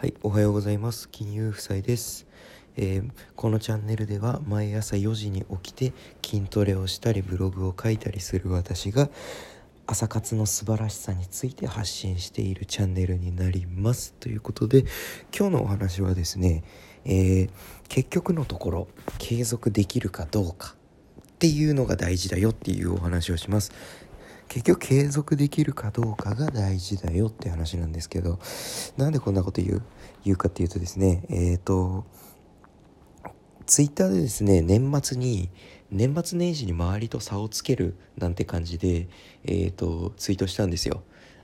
はい、おはようございます。金融夫妻です、えーこのチャンネルでは毎朝4時に起きて筋トレをしたりブログを書いたりする私が朝活の素晴らしさについて発信しているチャンネルになります。ということで今日のお話はですね、えー結局のところ継続できるかどうかっていうのが大事だよっていうお話をします。結局継続できるかどうかが大事だよって話なんですけどなんでこんなこと言う？言うかっていうとですねえっ、とツイッターでですね年末に年末年始に周りと差をつけるなんて感じで、えー、とツイートしたんですよ。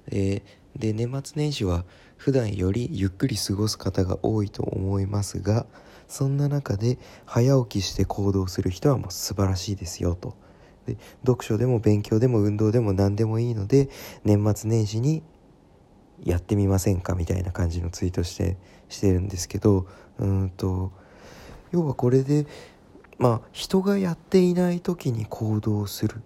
でで年末年始は普段よりゆっくり過ごす方が多いと思いますがそんな中で早起きして行動する人はもう素晴らしいですよと。で読書でも勉強でも運動でも何でもいいので年末年始にやってみませんかみたいな感じのツイートしてしてるんですけどうんと要はこれでまあ人がやっていない時に行動する。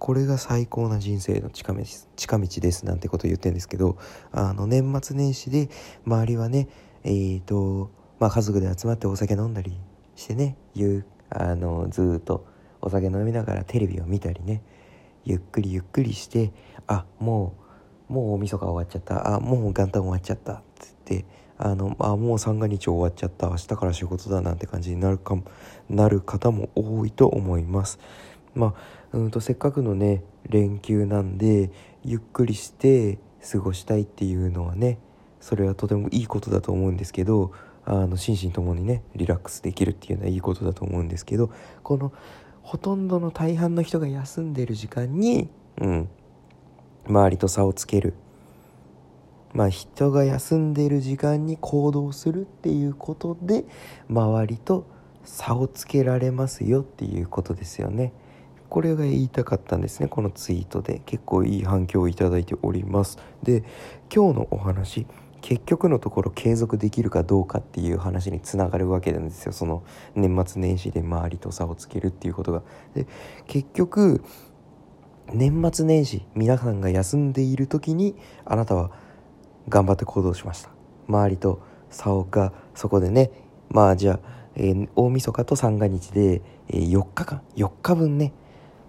これが最高な人生の近道です近道ですなんてことを言ってるんですけどあの年末年始で周りはねえーとまあ家族で集まってお酒飲んだりしてねゆあのずっとお酒飲みながらテレビを見たりね。ゆっくりゆっくりしてあもうもう大晦日終わっちゃった。あもう元旦終わっちゃった。っつってあのあもう三が日終わっちゃった。明日から仕事だなんて感じになるかなる方も多いと思います。まあうんとせっかくのね連休なんでゆっくりして過ごしたいっていうのはねそれはとてもいいことだと思うんですけどあの心身ともにねリラックスできるっていうのはいいことだと思うんですけどこのほとんどの大半の人が休んでる時間に、うん、周りと差をつける。まあ人が休んでいる時間に行動するっていうことで周りと差をつけられますよっていうことですよね。これが言いたかったんですねこのツイートで。結構いい反響をいただいております。で今日のお話結局のところ継続できるかどうかっていう話につながるわけなんですよ。その年末年始で周りと差をつけるっていうことが。で結局年末年始皆さんが休んでいる時にあなたは頑張って行動しました。周りと差をがそこでねまあじゃあ、えー大晦日と三が日で、えー4日間4日分ね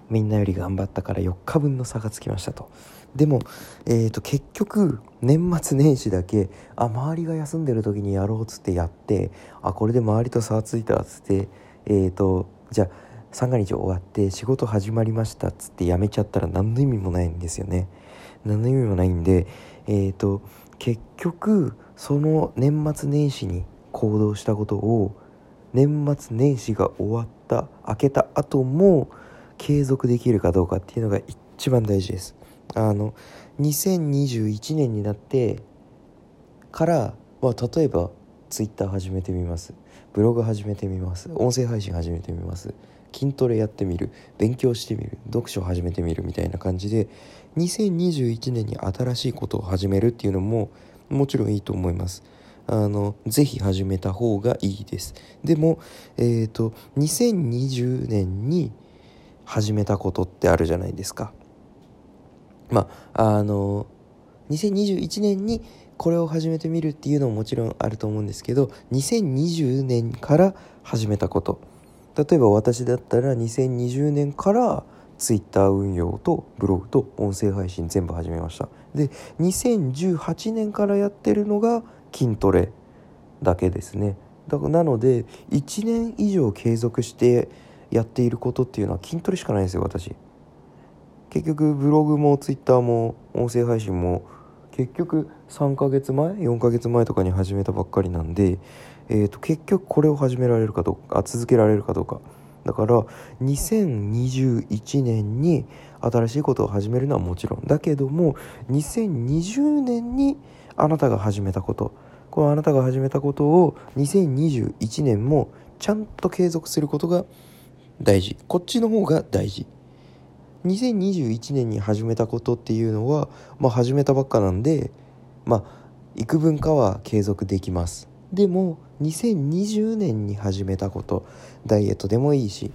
みんなより頑張ったから4日分の差がつきましたと。でも、えー、と結局年末年始だけあ周りが休んでる時にやろうっつってやってあこれで周りと差がついたっつってえー、とじゃあ三が日終わって仕事始まりましたっつってやめちゃったら何の意味もないんですよね。何の意味もないんでえー、と結局その年末年始に行動したことを年末年始が終わった明けた後も継続できるかどうかっていうのが一番大事です。あの2021年になってから、まあ、例えばツイッター始めてみます。ブログ始めてみます。音声配信始めてみます。筋トレやってみる。勉強してみる。読書始めてみる。みたいな感じで2021年に新しいことを始めるっていうのももちろんいいと思います。あのぜひ始めた方がいいです。でもえっ、と2020年に始めたことってあるじゃないですか。まああの2021年にこれを始めてみるっていうのももちろんあると思うんですけど2020年から始めたこと。例えば私だったら2020年からツイッター運用とブログと音声配信全部始めました。で2018年からやってるのが筋トレだけですね。だからなので1年以上継続してやっていることっていうのは筋トレしかないんですよ私。結局ブログもツイッターも音声配信も結局3ヶ月前4ヶ月前とかに始めたばっかりなんで、えー、と結局これを始められるかどうか続けられるかどうか。だから2021年に新しいことを始めるのはもちろん。だけども2020年にあなたが始めたこと。このあなたが始めたことを2021年もちゃんと継続することが大事。こっちの方が大事。2021年に始めたことっていうのは、まあ、始めたばっかなんでまあ幾分かは継続できます。でも2020年に始めたことダイエットでもいいし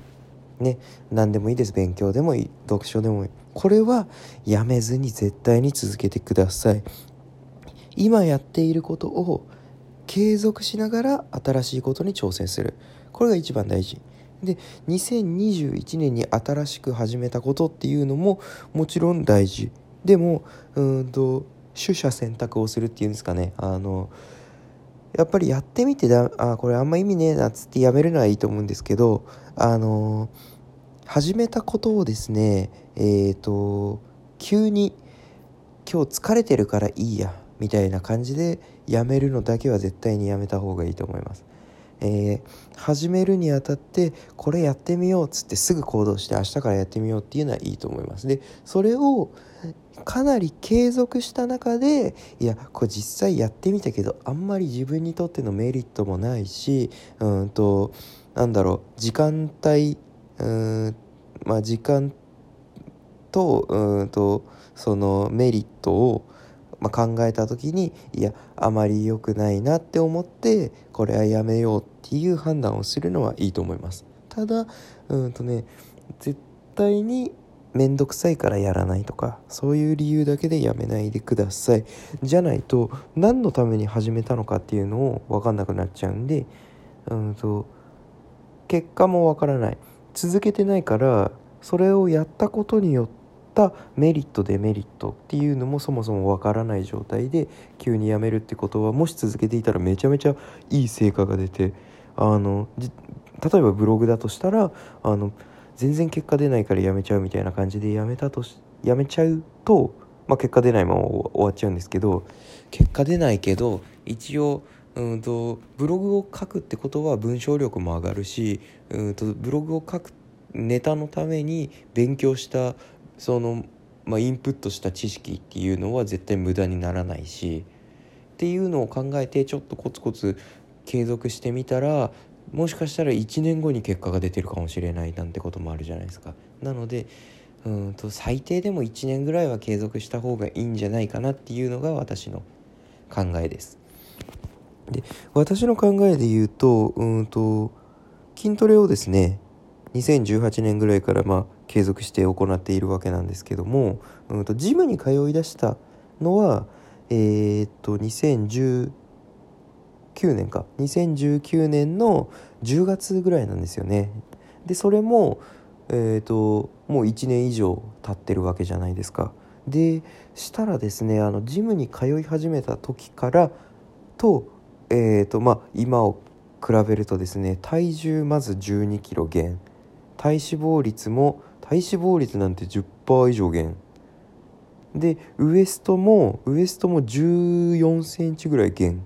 ね何でもいいです。勉強でもいい。読書でもいい。これはやめずに絶対に続けてください。今やっていることを継続しながら新しいことに挑戦する。これが一番大事。で2021年に新しく始めたことっていうのももちろん大事でもうんと取捨選択をするっていうんですかねあのやっぱりやってみてだあこれあんま意味ねえなっつってやめるのはいいと思うんですけどあの始めたことをですねえっ、ー、と急に今日疲れてるからいいやみたいな感じでやめるのだけは絶対にやめた方がいいと思います。えー、始めるにあたってこれやってみようっつってすぐ行動して明日からやってみようっていうのはいいと思います。でそれをかなり継続した中でいやこれ実際やってみたけどあんまり自分にとってのメリットもないしうんとなんだろう時間帯うんまあ時間とうんとそのメリットをまあ、考えた時にいやあまり良くないなって思ってこれはやめようっていう判断をするのはいいと思います。ただうんとね絶対に面倒くさいからやらないとかそういう理由だけでやめないでください。じゃないと何のために始めたのかっていうのを分かんなくなっちゃうんでうんと結果も分からない。続けてないからそれをやったことによってったメリットデメリットっていうのもそもそもわからない状態で急にやめるってことはもし続けていたらめちゃめちゃいい成果が出てあの例えばブログだとしたらあの全然結果出ないからやめちゃうみたいな感じでやめたとしやめちゃうと、まあ、結果出ないまま終わっちゃうんですけど結果出ないけど一応うんとブログを書くってことは文章力も上がるしうんとブログを書くネタのために勉強したその、まあ、インプットした知識っていうのは絶対無駄にならないしっていうのを考えてちょっとコツコツ継続してみたらもしかしたら1年後に結果が出てるかもしれないなんてこともあるじゃないですか。なのでうんと最低でも1年ぐらいは継続した方がいいんじゃないかなっていうのが私の考えです。で私の考えで言うとうんと筋トレをですね2018年ぐらいからまあ継続して行っているわけなんですけども、うんと、ジムに通いだしたのはえー、っと2019年か。2019年の10月ぐらいなんですよね。でそれもえー、っともう1年以上経ってるわけじゃないですか。でしたらですねあのジムに通い始めた時からとえー、っとまあ今を比べるとですね体重まず1 2キロ減。体脂肪率も体脂肪率なんて10%以上減。でウエストもウエストも1 4センチぐらい減。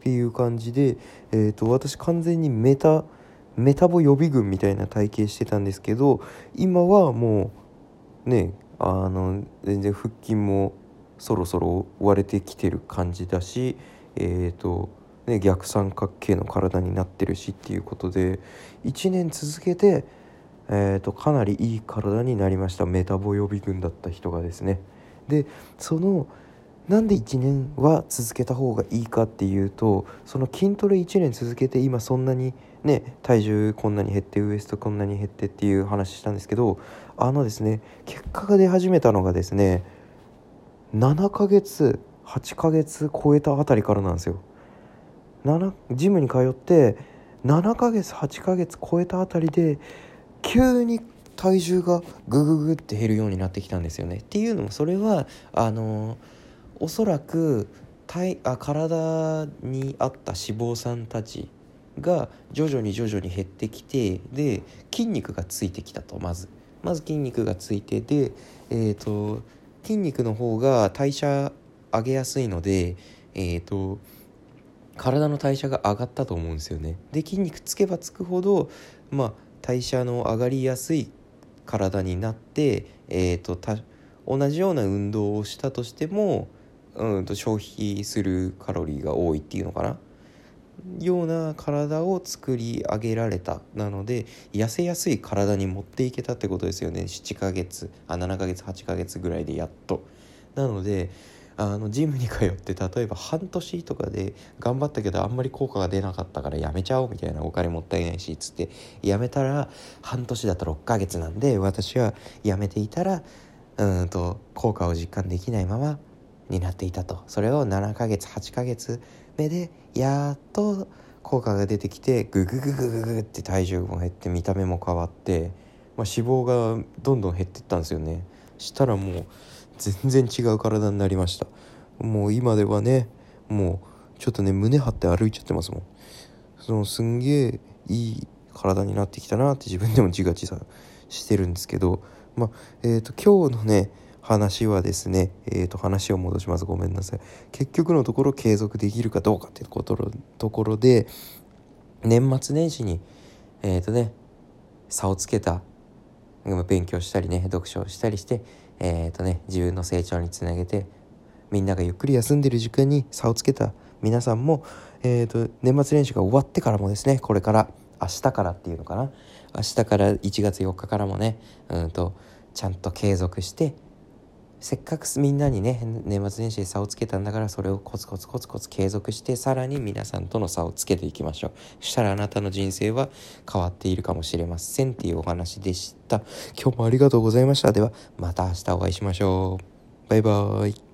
っていう感じで、えーと、私完全にメタメタボ予備軍みたいな体型してたんですけど今はもうねあの全然腹筋もそろそろ割れてきてる感じだしえっ、ー、とね逆三角形の体になってるしっていうことで1年続けてえーと、かなりいい体になりました。メタボ予備軍だった人がですね。でそのなんで1年は続けた方がいいかっていうとその筋トレ1年続けて今そんなにね体重こんなに減ってウエストこんなに減ってっていう話したんですけどあのですね結果が出始めたのがですね7ヶ月8ヶ月超えたあたりからなんですよ。ジムに通って7ヶ月8ヶ月超えたあたりで急に体重がグググって減るようになってきたんですよね。っていうのもそれはあのおそらく体あ体に合った脂肪酸たちが徐々に徐々に減ってきてで筋肉がついてきたとまずまず筋肉がついてで、えーと、筋肉の方が代謝上げやすいので、えーと体の代謝が上がったと思うんですよね。で筋肉つけばつくほどまあ代謝の上がりやすい体になって、えーと、同じような運動をしたとしても、うんと消費するカロリーが多いっていうのかな？ような体を作り上げられた。なので痩せやすい体に持っていけたってことですよね。7ヶ月あ7ヶ月8ヶ月ぐらいでやっと。なのであのジムに通って例えば半年とかで頑張ったけどあんまり効果が出なかったからやめちゃおうみたいなお金もったいないしつってやめたら半年だと6ヶ月なんで私はやめていたらうんと効果を実感できないままになっていたと。それを7ヶ月8ヶ月目でやっと効果が出てきてググググググって体重も減って見た目も変わって、まあ、脂肪がどんどん減ってったんですよね。したらもう全然違う体になりました。もう今ではねもうちょっとね胸張って歩いちゃってますもん。そのすんげえいい体になってきたなって自分でも自画自賛してるんですけど。まあえっ、ー、と今日のね話はですねえー、と話を戻します。ごめんなさい。結局のところ継続できるかどうかっていうことところで年末年始にえっ、ー、とね差をつけた。勉強したりね読書をしたりしてえっ、ー、とね自分の成長につなげてみんながゆっくり休んでる時間に差をつけた皆さんも、えーと、年末練習が終わってからもですねこれから明日からっていうのかな明日から1月4日からもねうんとちゃんと継続してせっかくみんなにね年末年始で差をつけたんだからそれをコツコツコツコツ継続してさらに皆さんとの差をつけていきましょう。そしたらあなたの人生は変わっているかもしれませんっていうお話でした。今日もありがとうございました。ではまた明日お会いしましょう。バイバーイ。